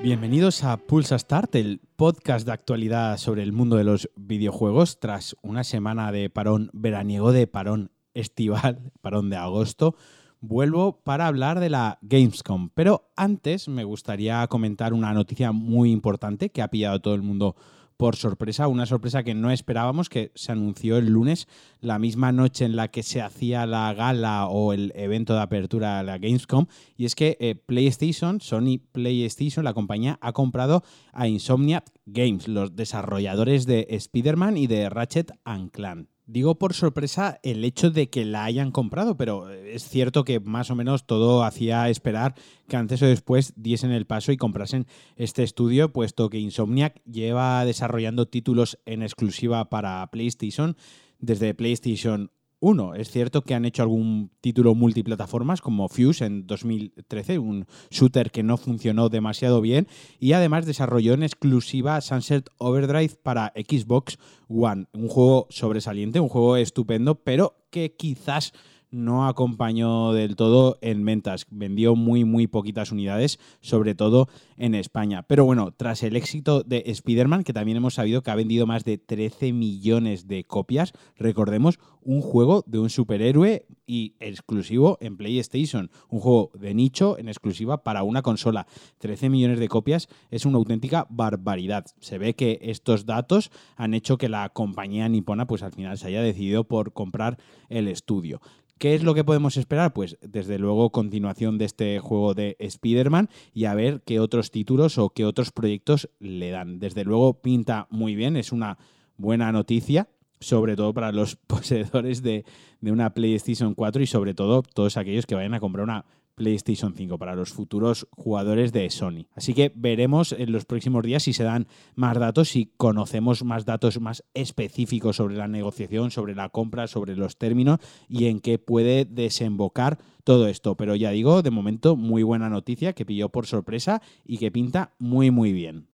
Bienvenidos a Pulsa Start, el podcast de actualidad sobre el mundo de los videojuegos tras una semana de parón veraniego, de parón estival, parón de agosto. Vuelvo para hablar de la Gamescom, pero antes me gustaría comentar una noticia muy importante que ha pillado todo el mundo por sorpresa, una sorpresa que no esperábamos, que se anunció el lunes, la misma noche en la que se hacía la gala o el evento de apertura de la Gamescom, y es que eh, PlayStation, Sony PlayStation, la compañía, ha comprado a Insomniac Games, los desarrolladores de Spider-Man y de Ratchet Clank. Digo por sorpresa el hecho de que la hayan comprado, pero es cierto que más o menos todo hacía esperar que antes o después diesen el paso y comprasen este estudio, puesto que Insomniac lleva desarrollando títulos en exclusiva para PlayStation. Desde PlayStation uno, es cierto que han hecho algún título multiplataformas como Fuse en 2013, un shooter que no funcionó demasiado bien y además desarrolló en exclusiva Sunset Overdrive para Xbox One, un juego sobresaliente, un juego estupendo, pero que quizás no acompañó del todo en ventas. Vendió muy, muy poquitas unidades, sobre todo en España. Pero bueno, tras el éxito de Spider-Man, que también hemos sabido que ha vendido más de 13 millones de copias, recordemos, un juego de un superhéroe y exclusivo en PlayStation. Un juego de nicho en exclusiva para una consola. 13 millones de copias es una auténtica barbaridad. Se ve que estos datos han hecho que la compañía nipona pues al final se haya decidido por comprar el estudio. ¿Qué es lo que podemos esperar? Pues desde luego continuación de este juego de Spider-Man y a ver qué otros títulos o qué otros proyectos le dan. Desde luego pinta muy bien, es una buena noticia, sobre todo para los poseedores de, de una PlayStation 4 y sobre todo todos aquellos que vayan a comprar una PlayStation 5 para los futuros jugadores de Sony. Así que veremos en los próximos días si se dan más datos, si conocemos más datos más específicos sobre la negociación, sobre la compra, sobre los términos y en qué puede desembocar todo esto. Pero ya digo, de momento muy buena noticia que pilló por sorpresa y que pinta muy muy bien.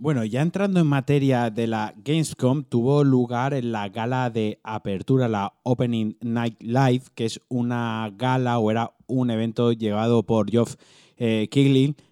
Bueno, ya entrando en materia de la Gamescom, tuvo lugar en la gala de apertura, la Opening Night Live, que es una gala o era un evento llevado por Geoff eh,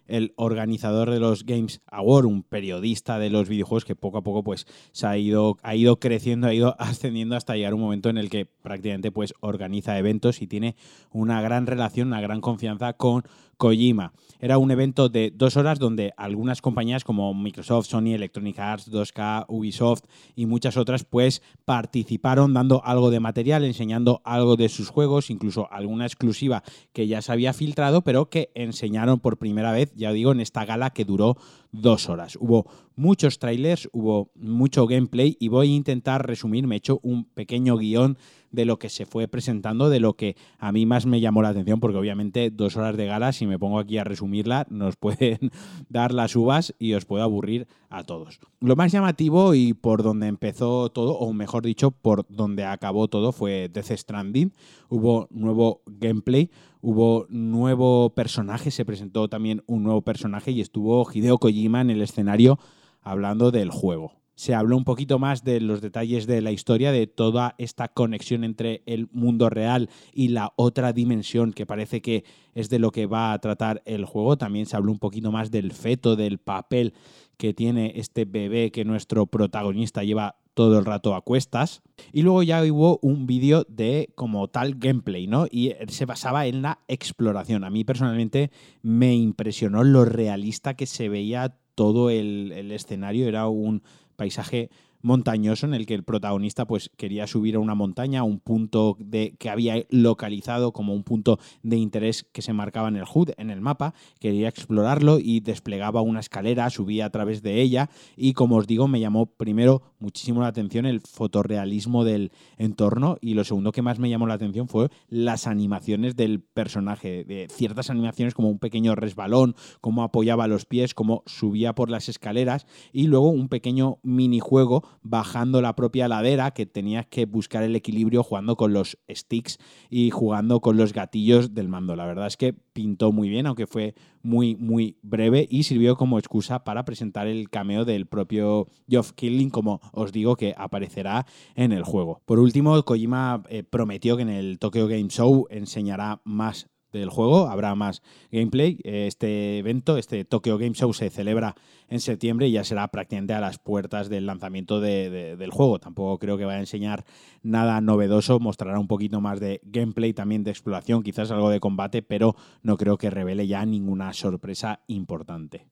el organizador de los Games Awards, un periodista de los videojuegos que poco a poco pues se ha ido, ha ido creciendo, ha ido ascendiendo hasta llegar un momento en el que prácticamente pues organiza eventos y tiene una gran relación, una gran confianza con Kojima. Era un evento de dos horas donde algunas compañías como Microsoft, Sony, Electronic Arts, 2K, Ubisoft y muchas otras pues participaron dando algo de material, enseñando algo de sus juegos, incluso alguna exclusiva que ya se había filtrado, pero que enseñaron por primera vez ya digo, en esta gala que duró dos horas. Hubo muchos trailers, hubo mucho gameplay y voy a intentar resumir, me he hecho un pequeño guion de lo que se fue presentando, de lo que a mí más me llamó la atención, porque obviamente dos horas de gala, si me pongo aquí a resumirla, nos pueden dar las uvas y os puede aburrir a todos. Lo más llamativo y por donde empezó todo, o mejor dicho, por donde acabó todo, fue Death Stranding. Hubo nuevo gameplay, hubo nuevo personaje, se presentó también un nuevo personaje y estuvo Hideo Kojima en el escenario hablando del juego se habló un poquito más de los detalles de la historia, de toda esta conexión entre el mundo real y la otra dimensión que parece que es de lo que va a tratar el juego. También se habló un poquito más del feto, del papel que tiene este bebé que nuestro protagonista lleva todo el rato a cuestas. Y luego ya hubo un vídeo de como tal gameplay, ¿no? Y se basaba en la exploración. A mí personalmente me impresionó lo realista que se veía todo el, el escenario. Era un paisaje montañoso en el que el protagonista pues quería subir a una montaña, un punto de, que había localizado como un punto de interés que se marcaba en el HUD, en el mapa, quería explorarlo y desplegaba una escalera, subía a través de ella y como os digo me llamó primero muchísimo la atención el fotorrealismo del entorno y lo segundo que más me llamó la atención fue las animaciones del personaje, de ciertas animaciones como un pequeño resbalón, cómo apoyaba los pies, cómo subía por las escaleras y luego un pequeño minijuego bajando la propia ladera, que tenías que buscar el equilibrio jugando con los sticks y jugando con los gatillos del mando. La verdad es que pintó muy bien, aunque fue muy, muy breve y sirvió como excusa para presentar el cameo del propio Geoff Killing, como os digo, que aparecerá en el juego. Por último, Kojima eh, prometió que en el Tokyo Game Show enseñará más del juego, habrá más gameplay. Este evento, este Tokyo Game Show, se celebra en septiembre y ya será prácticamente a las puertas del lanzamiento del juego. Tampoco creo que vaya a enseñar nada novedoso, mostrará un poquito más de gameplay, también de exploración, quizás algo de combate, pero no creo que revele ya ninguna sorpresa importante.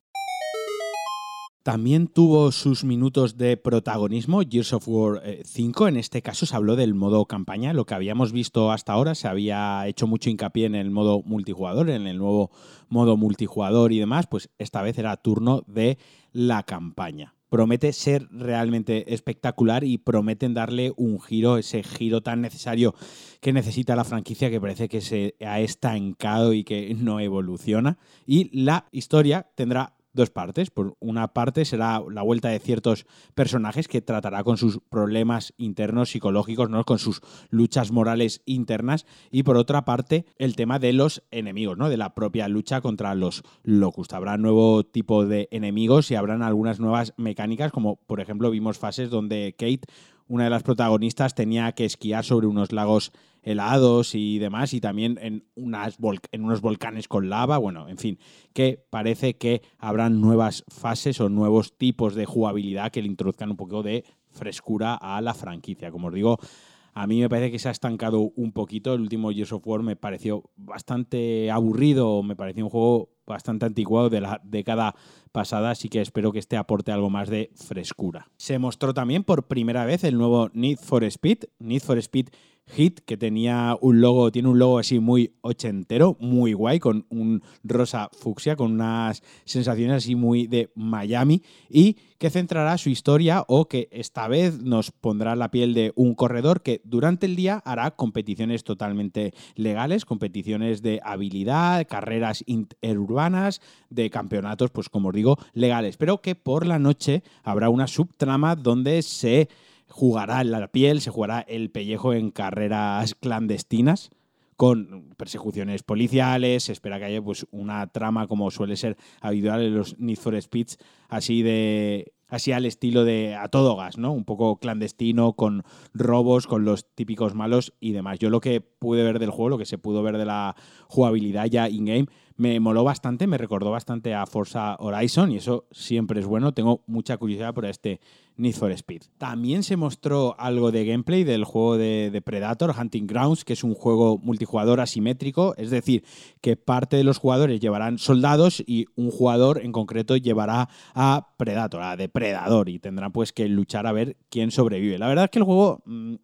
También tuvo sus minutos de protagonismo Gears of War 5. Eh, en este caso se habló del modo campaña. Lo que habíamos visto hasta ahora se había hecho mucho hincapié en el modo multijugador, en el nuevo modo multijugador y demás. Pues esta vez era turno de la campaña. Promete ser realmente espectacular y prometen darle un giro, ese giro tan necesario que necesita la franquicia que parece que se ha estancado y que no evoluciona. Y la historia tendrá dos partes. Por una parte será la vuelta de ciertos personajes que tratará con sus problemas internos psicológicos, ¿no? con sus luchas morales internas. Y por otra parte, el tema de los enemigos, ¿no? de la propia lucha contra los locust. Habrá nuevo tipo de enemigos y habrán algunas nuevas mecánicas, como por ejemplo vimos fases donde Kate una de las protagonistas tenía que esquiar sobre unos lagos helados y demás, y también en, en unos volcanes con lava, bueno, en fin, que parece que habrán nuevas fases o nuevos tipos de jugabilidad que le introduzcan un poco de frescura a la franquicia. Como os digo, a mí me parece que se ha estancado un poquito. El último Gears of War me pareció bastante aburrido, me pareció un juego bastante anticuado de la década pasada, así que espero que este aporte algo más de frescura. Se mostró también por primera vez el nuevo Need for Speed, Need for Speed Hit, que tenía un logo, tiene un logo así muy ochentero, muy guay, con un rosa fucsia, con unas sensaciones así muy de Miami, y que centrará su historia o que esta vez nos pondrá la piel de un corredor que durante el día hará competiciones totalmente legales, competiciones de habilidad, carreras interurbanas, de campeonatos, pues como os digo, legales, pero que por la noche habrá una subtrama donde se jugará la piel, se jugará el pellejo en carreras clandestinas con persecuciones policiales, se espera que haya pues una trama como suele ser habitual en los Need for Speeds, así de así al estilo de a todo gas, ¿no? Un poco clandestino, con robos, con los típicos malos y demás. Yo lo que pude ver del juego, lo que se pudo ver de la jugabilidad ya in-game, me moló bastante, me recordó bastante a Forza Horizon y eso siempre es bueno. Tengo mucha curiosidad por este Need for Speed. También se mostró algo de gameplay del juego de, Predator, Hunting Grounds, que es un juego multijugador asimétrico, es decir, que parte de los jugadores llevarán soldados y un jugador en concreto llevará a Predator, a Depredador, y tendrán pues que luchar a ver quién sobrevive. La verdad es que el juego... Mm,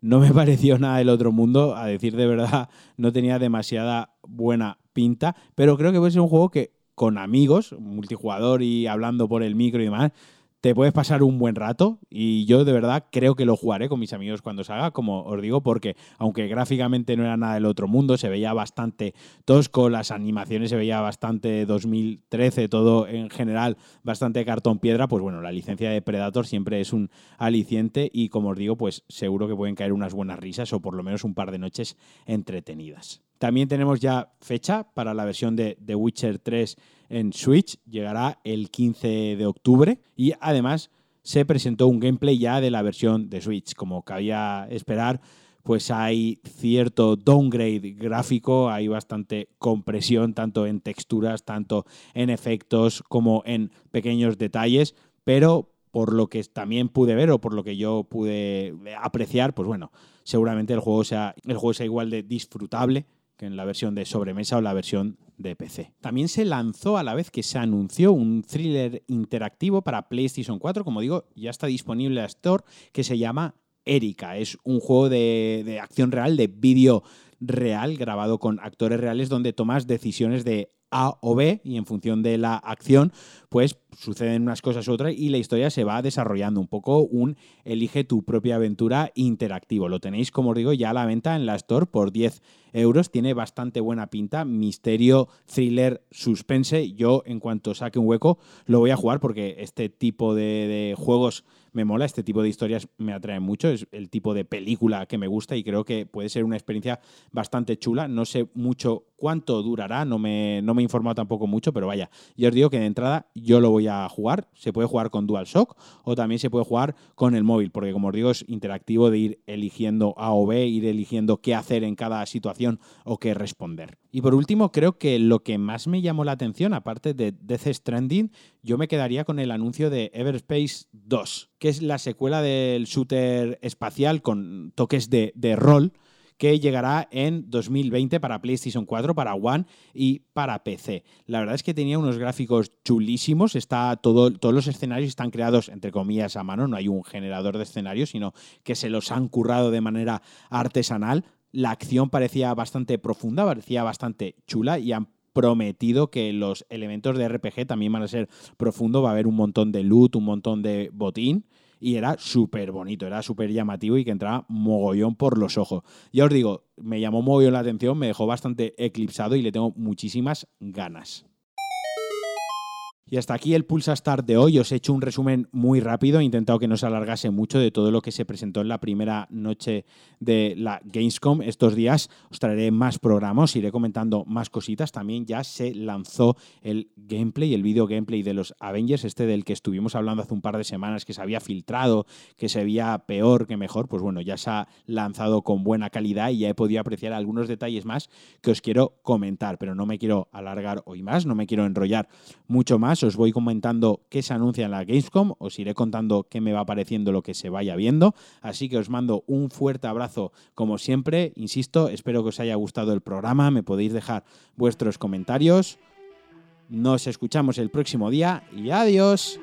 no me pareció nada del otro mundo, a decir de verdad, no tenía demasiada buena pinta, pero creo que puede ser un juego que con amigos, multijugador y hablando por el micro y demás, te puedes pasar un buen rato y yo de verdad creo que lo jugaré con mis amigos cuando salga, como os digo, porque aunque gráficamente no era nada del otro mundo, se veía bastante tosco, las animaciones se veía bastante 2013, todo en general bastante cartón piedra, pues bueno, la licencia de Predator siempre es un aliciente y como os digo, pues seguro que pueden caer unas buenas risas o por lo menos un par de noches entretenidas. También tenemos ya fecha para la versión de The Witcher 3 en Switch, llegará el 15 de octubre y además se presentó un gameplay ya de la versión de Switch. Como cabía esperar, pues hay cierto downgrade gráfico, hay bastante compresión tanto en texturas, tanto en efectos como en pequeños detalles, pero por lo que también pude ver o por lo que yo pude apreciar, pues bueno, seguramente el juego sea, el juego sea igual de disfrutable que en la versión de sobremesa o la versión de PC. También se lanzó a la vez que se anunció un thriller interactivo para PlayStation 4, como digo, ya está disponible a Store, que se llama Erika. Es un juego de, de acción real, de vídeo real, grabado con actores reales, donde tomas decisiones de a o B y en función de la acción, pues suceden unas cosas u otras y la historia se va desarrollando un poco un elige tu propia aventura interactivo. Lo tenéis, como os digo, ya a la venta en la Store por 10 euros. Tiene bastante buena pinta, misterio, thriller, suspense. Yo, en cuanto saque un hueco, lo voy a jugar porque este tipo de, de juegos me mola, este tipo de historias me atrae mucho, es el tipo de película que me gusta y creo que puede ser una experiencia bastante chula. No sé mucho cuánto durará, no me, no me he informado tampoco mucho, pero vaya, yo os digo que de entrada yo lo voy a jugar, se puede jugar con DualShock o también se puede jugar con el móvil, porque como os digo es interactivo de ir eligiendo A o B, ir eligiendo qué hacer en cada situación o qué responder. Y por último, creo que lo que más me llamó la atención, aparte de Death Stranding, yo me quedaría con el anuncio de Everspace 2, que es la secuela del shooter espacial con toques de, de rol que llegará en 2020 para PlayStation 4, para One y para PC. La verdad es que tenía unos gráficos chulísimos, está todo, todos los escenarios están creados entre comillas a mano, no hay un generador de escenarios, sino que se los han currado de manera artesanal. La acción parecía bastante profunda, parecía bastante chula y han prometido que los elementos de RPG también van a ser profundos, va a haber un montón de loot, un montón de botín y era súper bonito, era súper llamativo y que entraba mogollón por los ojos. Ya os digo, me llamó mogollón la atención, me dejó bastante eclipsado y le tengo muchísimas ganas. Y hasta aquí el Pulsa Start de hoy. Os he hecho un resumen muy rápido. He intentado que no se alargase mucho de todo lo que se presentó en la primera noche de la Gamescom. Estos días os traeré más programas, iré comentando más cositas. También ya se lanzó el gameplay, el video gameplay de los Avengers, este del que estuvimos hablando hace un par de semanas, que se había filtrado, que se veía peor que mejor. Pues bueno, ya se ha lanzado con buena calidad y ya he podido apreciar algunos detalles más que os quiero comentar. Pero no me quiero alargar hoy más, no me quiero enrollar mucho os voy comentando qué se anuncia en la Gamescom, os iré contando qué me va pareciendo lo que se vaya viendo, así que os mando un fuerte abrazo como siempre, insisto, espero que os haya gustado el programa, me podéis dejar vuestros comentarios, nos escuchamos el próximo día y adiós.